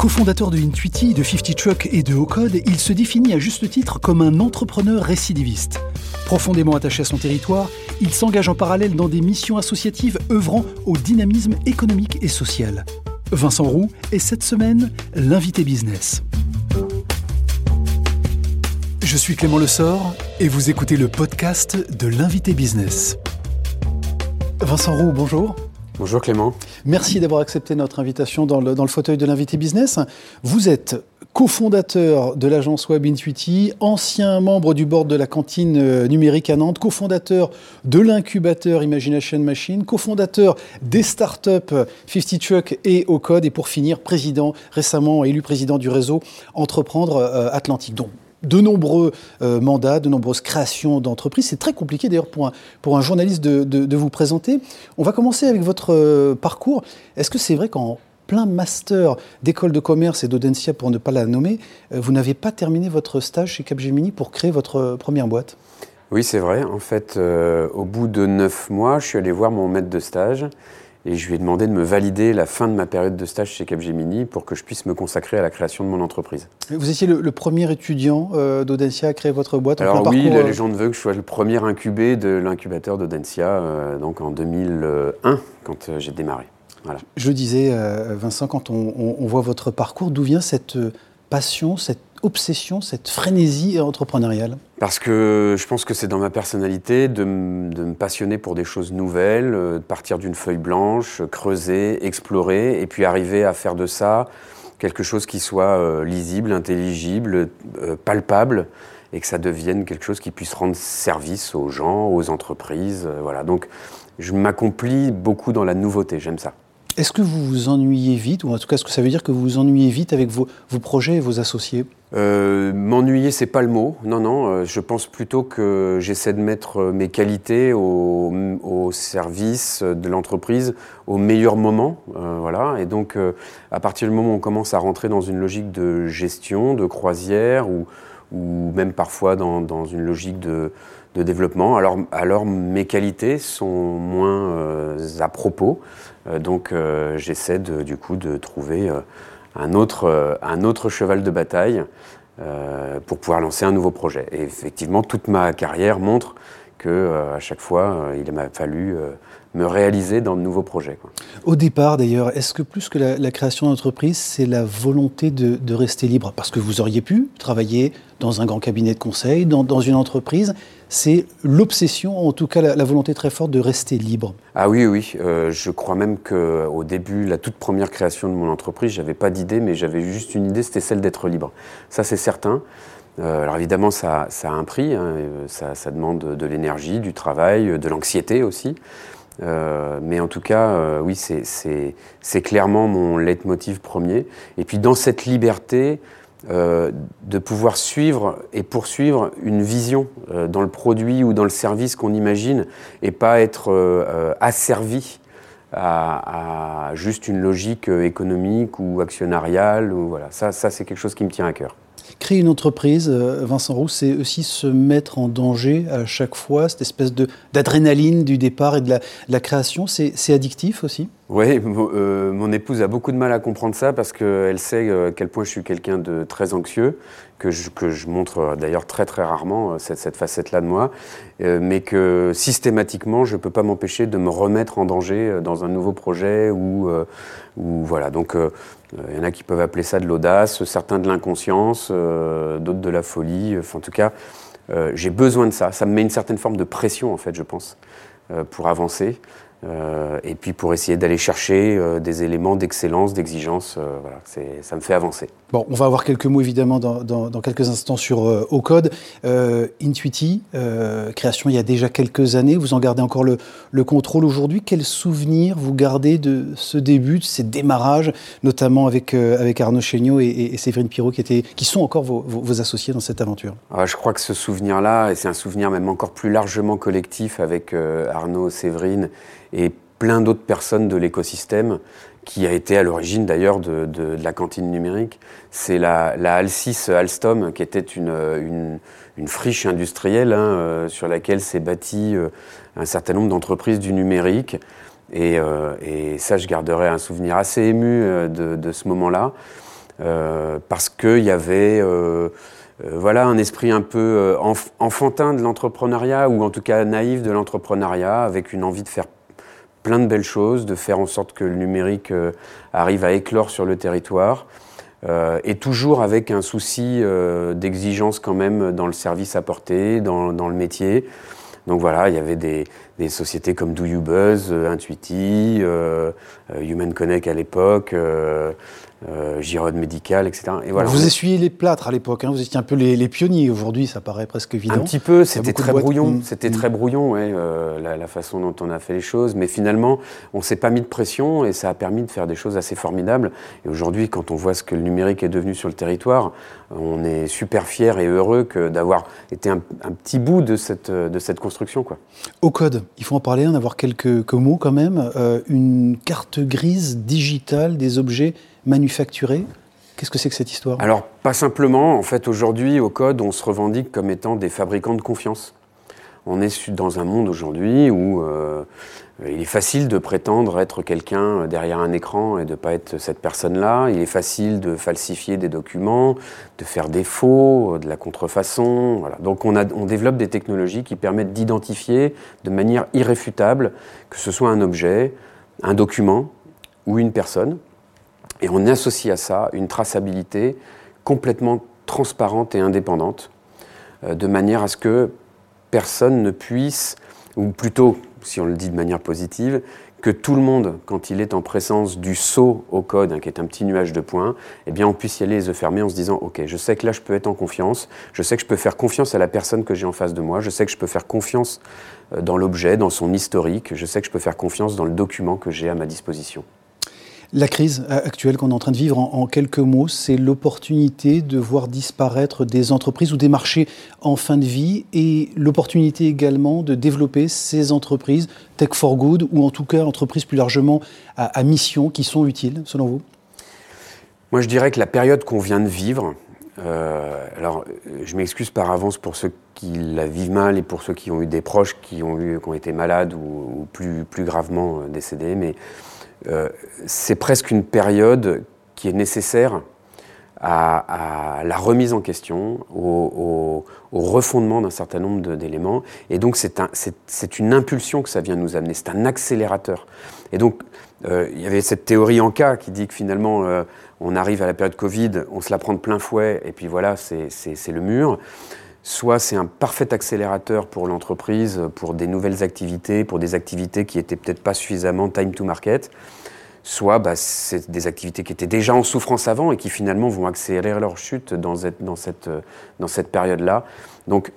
Co-fondateur de Intuiti, de 50 Truck et de Ocode, il se définit à juste titre comme un entrepreneur récidiviste. Profondément attaché à son territoire, il s'engage en parallèle dans des missions associatives œuvrant au dynamisme économique et social. Vincent Roux est cette semaine l'invité business. Je suis Clément Lessort et vous écoutez le podcast de l'invité business. Vincent Roux, bonjour. Bonjour Clément. Merci d'avoir accepté notre invitation dans le, fauteuil de l'invité business. Vous êtes cofondateur de l'agence Web Intuiti, ancien membre du board de la cantine euh, numérique à Nantes, cofondateur de l'incubateur Imagination Machine, cofondateur des startups 50 Truck et Ocode, et pour finir, président, récemment élu président du réseau Entreprendre euh, Atlantique de nombreux euh, mandats, de nombreuses créations d'entreprises. C'est très compliqué d'ailleurs pour un, pour un journaliste de, vous présenter. On va commencer avec votre euh, parcours. Est-ce que c'est vrai qu'en plein master d'école de commerce et d'Audencia, pour ne pas la nommer, euh, vous n'avez pas terminé votre stage chez Capgemini pour créer votre première boîte? Oui, c'est vrai. En fait, au bout de neuf mois, je suis allé voir mon maître de stage et je lui ai demandé de me valider la fin de ma période de stage chez Capgemini pour que je puisse me consacrer à la création de mon entreprise. Vous étiez le, premier étudiant euh, d'Audencia à créer votre boîte Alors oui, la euh, légende veut que je sois le premier incubé de l'incubateur d'Audencia, euh, donc en 2001, quand j'ai démarré. Voilà. Je disais, Vincent, quand on, on voit votre parcours, d'où vient cette passion, cette obsession, cette frénésie entrepreneuriale Parce que je pense que c'est dans ma personnalité de, me passionner pour des choses nouvelles, euh, de partir d'une feuille blanche, creuser, explorer, et puis arriver à faire de ça quelque chose qui soit euh, lisible, intelligible, euh, palpable, et que ça devienne quelque chose qui puisse rendre service aux gens, aux entreprises. voilà. Donc je m'accomplis beaucoup dans la nouveauté, j'aime ça. Est-ce que vous vous ennuyez vite, ou en tout cas, est-ce que ça veut dire que vous vous ennuyez vite avec vos, projets et vos associés? Euh, M'ennuyer, c'est pas le mot. Non, non. Euh, je pense plutôt que j'essaie de mettre mes qualités au, service de l'entreprise au meilleur moment. Euh, voilà. Et donc, euh, à partir du moment où on commence à rentrer dans une logique de gestion, de croisière, ou, même parfois dans une logique de, de développement, alors, alors mes qualités sont moins à propos. Euh, donc euh, j'essaie du coup de trouver euh, un, autre, un autre cheval de bataille pour pouvoir lancer un nouveau projet. Et effectivement, toute ma carrière montre que à chaque fois, il m'a fallu me réaliser dans de nouveaux projets. Au départ, d'ailleurs, est-ce que plus que la, création d'entreprise, c'est la volonté de, rester libre? Parce que vous auriez pu travailler dans un grand cabinet de conseil, dans, une entreprise. C'est l'obsession, en tout cas la, volonté très forte de rester libre. Ah oui, oui. Euh, je crois même qu'au début, la toute première création de mon entreprise, j'avais pas d'idée, mais j'avais juste une idée, c'était celle d'être libre. Ça, c'est certain. Euh, alors évidemment, ça, ça, a un prix, hein, ça, ça, demande de l'énergie, du travail, de l'anxiété aussi. Euh, mais en tout cas, euh, oui, c'est clairement mon leitmotiv premier. Et puis dans cette liberté, euh, de pouvoir suivre et poursuivre une vision dans le produit ou dans le service qu'on imagine et pas être asservi à, juste une logique économique ou actionnariale. Voilà. Ça, ça c'est quelque chose qui me tient à cœur. Créer une entreprise, euh, Vincent Roux, c'est aussi se mettre en danger à chaque fois, cette espèce d'adrénaline du départ et de la, création. C'est addictif aussi? Oui, euh, mon épouse a beaucoup de mal à comprendre ça parce qu'elle sait euh, à quel point je suis quelqu'un de très anxieux, que je, montre d'ailleurs très très rarement cette, cette facette-là de moi, mais que systématiquement je ne peux pas m'empêcher de me remettre en danger dans un nouveau projet ou, voilà. Donc il y en a qui peuvent appeler ça de l'audace, certains de l'inconscience, euh, d'autres de la folie. En tout cas, euh, j'ai besoin de ça. Ça me met une certaine forme de pression, en fait, je pense, euh, pour avancer. Euh, et puis pour essayer d'aller chercher euh, des éléments d'excellence, d'exigence, euh, voilà, ça me fait avancer. Bon, on va avoir quelques mots évidemment dans, quelques instants sur Ocode. Intuiti, création il y a déjà quelques années, vous en gardez encore le, le contrôle aujourd'hui. Quel souvenir vous gardez de ce début, de ces démarrages, notamment avec, avec Arnaud Chéniaud et, Séverine Pirot qui, qui sont encore vos, associés dans cette aventure? Ah, Je crois que ce souvenir-là, et c'est un souvenir même encore plus largement collectif avec Arnaud, Séverine, et plein d'autres personnes de l'écosystème qui a été à l'origine d'ailleurs de, la cantine numérique. C'est la, Alcis Alstom qui était une, friche industrielle hein, euh, sur laquelle s'est bâti euh, un certain nombre d'entreprises du numérique. Et, euh, et, ça, je garderai un souvenir assez ému de, de ce moment-là. parce qu'il y avait voilà un esprit un peu enfantin de l'entrepreneuriat, ou en tout cas naïf de l'entrepreneuriat, avec une envie de faire plein de belles choses, de faire en sorte que le numérique arrive à éclore sur le territoire. Euh, et toujours avec un souci euh, d'exigence quand même dans le service apporté, dans, dans, le métier. Donc voilà, il y avait des, des sociétés comme Do You Buzz, euh, Intuiti, euh, Human Connect à l'époque, euh, Girode médical, etc. Et voilà. Vous essuyez les plâtres à l'époque, hein, vous étiez un peu les, pionniers. Aujourd'hui, ça paraît presque évident. Un petit peu, c'était très, brouillon. C'était très brouillon, euh, la, façon dont on a fait les choses. Mais finalement, on s'est pas mis de pression et ça a permis de faire des choses assez formidables. Et aujourd'hui, quand on voit ce que le numérique est devenu sur le territoire, on est super fiers et heureux d'avoir été un, petit bout de cette, de cette construction. Quoi. Au code, il faut en parler, en avoir quelques, mots quand même. Euh, une carte grise digitale des objets manufacturés Qu'est-ce que c'est que cette histoire? Alors, pas simplement. En fait, aujourd'hui, au Code, on se revendique comme étant des fabricants de confiance. On est dans un monde aujourd'hui où euh, il est facile de prétendre être quelqu'un derrière un écran et de ne pas être cette personne-là. Il est facile de falsifier des documents, de faire des faux, de la contrefaçon. Donc on, développe des technologies qui permettent d'identifier de manière irréfutable que ce soit un objet, un document ou une personne. Et on associe à ça une traçabilité complètement transparente et indépendante, euh, de manière à ce que personne ne puisse, ou plutôt, si on le dit de manière positive, que tout le monde, quand il est en présence du saut au code, hein, qui est un petit nuage de points, eh bien, on puisse y aller les yeux fermés en se disant, OK, je sais que là, je peux être en confiance, je sais que je peux faire confiance à la personne que j'ai en face de moi, je sais que je peux faire confiance euh, dans l'objet, dans son historique, je sais que je peux faire confiance dans le document que j'ai à ma disposition. La crise actuelle qu'on est en train de vivre, en, quelques mots, c'est l'opportunité de voir disparaître des entreprises ou des marchés en fin de vie et l'opportunité également de développer ces entreprises tech for good ou en tout cas entreprises plus largement à, mission qui sont utiles, selon vous? Moi, je dirais que la période qu'on vient de vivre, euh, alors, je m'excuse par avance pour ceux qui la vivent mal et pour ceux qui ont eu des proches qui ont, eu, qui ont été malades ou, plus, plus gravement euh, décédés, mais euh, c'est presque une période qui est nécessaire à, la remise en question, au, refondement d'un certain nombre d'éléments. Et donc, c'est une impulsion que ça vient nous amener, c'est un accélérateur. Et donc, euh, il y avait cette théorie en cas qui dit que finalement, euh, on arrive à la période Covid, on se la prend de plein fouet, et puis voilà, c'est le mur soit c'est un parfait accélérateur pour l'entreprise, pour des nouvelles activités, pour des activités qui n'étaient peut-être pas suffisamment time to market, soit bah, c'est des activités qui étaient déjà en souffrance avant et qui finalement vont accélérer leur chute dans cette, dans cette, dans cette période-là. Donc,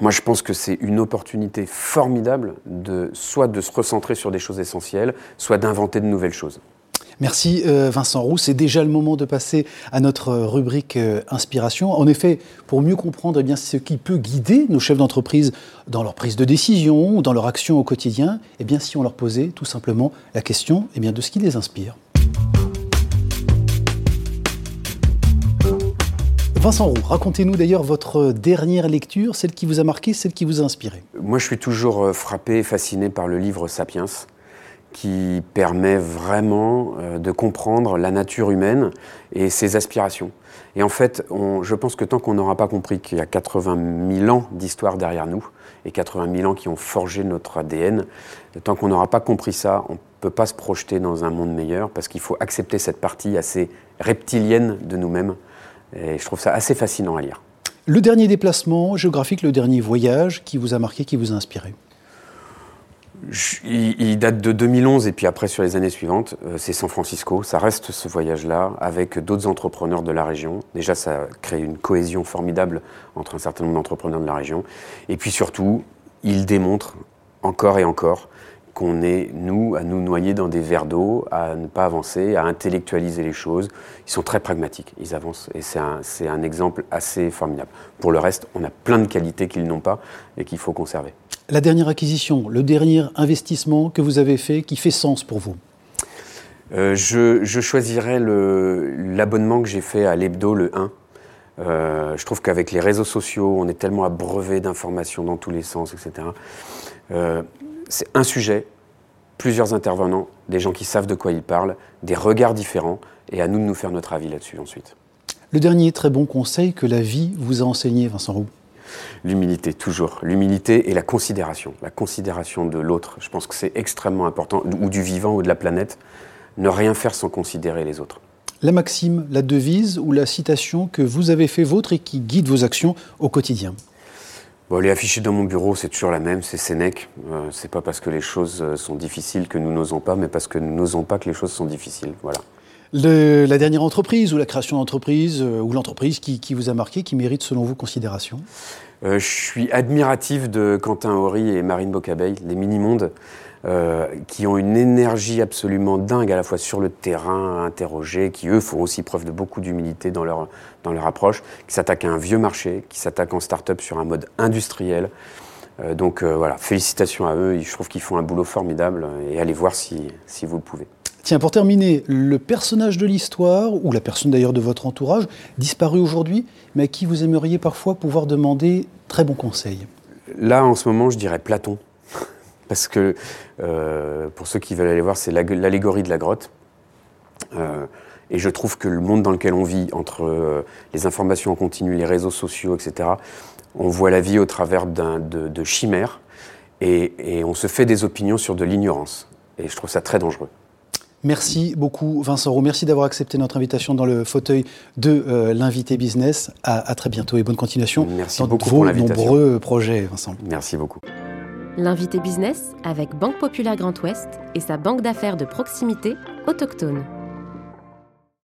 moi, je pense que c'est une opportunité formidable de soit de se recentrer sur des choses essentielles, soit d'inventer de nouvelles choses. Merci euh, Vincent Roux. C'est déjà le moment de passer à notre rubrique euh, inspiration. En effet, pour mieux comprendre eh bien, ce qui peut guider nos chefs d'entreprise dans leur prise de décision ou dans leur action au quotidien, eh bien, si on leur posait tout simplement la question eh de ce qui les inspire. Vincent Roux, racontez-nous d'ailleurs votre dernière lecture, celle qui vous a marqué, celle qui vous a inspiré. Moi, je suis toujours euh, frappé, fasciné par le livre Sapiens qui permet vraiment euh, de comprendre la nature humaine et ses aspirations. Et en fait, je pense que tant qu'on n'aura pas compris qu'il y a 80 000 ans d'histoire derrière nous, et 80 000 ans qui ont forgé notre ADN, tant qu'on n'aura pas compris ça, on ne peut pas se projeter dans un monde meilleur, parce qu'il faut accepter cette partie assez reptilienne de nous-mêmes. Et je trouve ça assez fascinant à lire. Le dernier déplacement géographique, le dernier voyage qui vous a marqué, qui vous a inspiré? Il, date de 2011 et puis après sur les années suivantes, euh, c'est San Francisco. Ça reste ce voyage-là avec d'autres entrepreneurs de la région. Déjà, ça crée une cohésion formidable entre un certain nombre d'entrepreneurs de la région. Et puis surtout, il démontre encore et encore qu'on est, nous, à nous noyer dans des verres d'eau, à ne pas avancer, à intellectualiser les choses. Ils sont très pragmatiques, ils avancent. Et c'est un, un exemple assez formidable. Pour le reste, on a plein de qualités qu'ils n'ont pas et qu'il faut conserver la dernière acquisition, le dernier investissement que vous avez fait qui fait sens pour vous? Euh, je, choisirais l'abonnement que j'ai fait à l'hebdo, le 1. Euh, je trouve qu'avec les réseaux sociaux, on est tellement abreuvé d'informations dans tous les sens, etc. Euh, c'est un sujet plusieurs intervenants, des gens qui savent de quoi ils parlent, des regards différents, et à nous de nous faire notre avis là-dessus ensuite. Le dernier très bon conseil que la vie vous a enseigné, Vincent Roux? L'humilité, toujours. L'humilité et la considération. La considération de l'autre. Je pense que c'est extrêmement important, ou du vivant ou de la planète. Ne rien faire sans considérer les autres. La maxime, la devise ou la citation que vous avez fait vôtre et qui guide vos actions au quotidien? Bon, les afficher dans mon bureau, c'est toujours la même, c'est Sénèque. Euh, c'est pas parce que les choses euh, sont difficiles que nous n'osons pas, mais parce que nous n'osons pas que les choses sont difficiles. Voilà. la dernière entreprise ou la création d'entreprise euh, ou l'entreprise qui, qui, vous a marqué, qui mérite selon vous considération? Je suis admiratif de Quentin Horry et Marine Bocabeil, les mini-mondes. Euh, qui ont une énergie absolument dingue à la fois sur le terrain, à qui eux font aussi preuve de beaucoup d'humilité dans leur, dans leur approche, qui s'attaquent à un vieux marché, qui s'attaquent en start-up sur un mode industriel. Euh, donc euh, voilà, félicitations à eux, je trouve qu'ils font un boulot formidable et allez voir si, si vous le pouvez. Tiens, pour terminer, le personnage de l'histoire, ou la personne d'ailleurs de votre entourage, disparu aujourd'hui, mais à qui vous aimeriez parfois pouvoir demander très bons conseils? Là, en ce moment, je dirais Platon parce que euh, pour ceux qui veulent aller voir, c'est l'allégorie de la grotte. Euh, et je trouve que le monde dans lequel on vit, entre euh, les informations en continu, les réseaux sociaux, etc., on voit la vie au travers de, de, chimères et, on se fait des opinions sur de l'ignorance. Et je trouve ça très dangereux. Merci beaucoup Vincent Roux. Merci d'avoir accepté notre invitation dans le fauteuil de l'invité business. À, à, très bientôt et bonne continuation Merci dans beaucoup vos pour nombreux projets, Vincent. Merci beaucoup. L'invité business avec Banque Populaire Grand Ouest et sa banque d'affaires de proximité autochtone.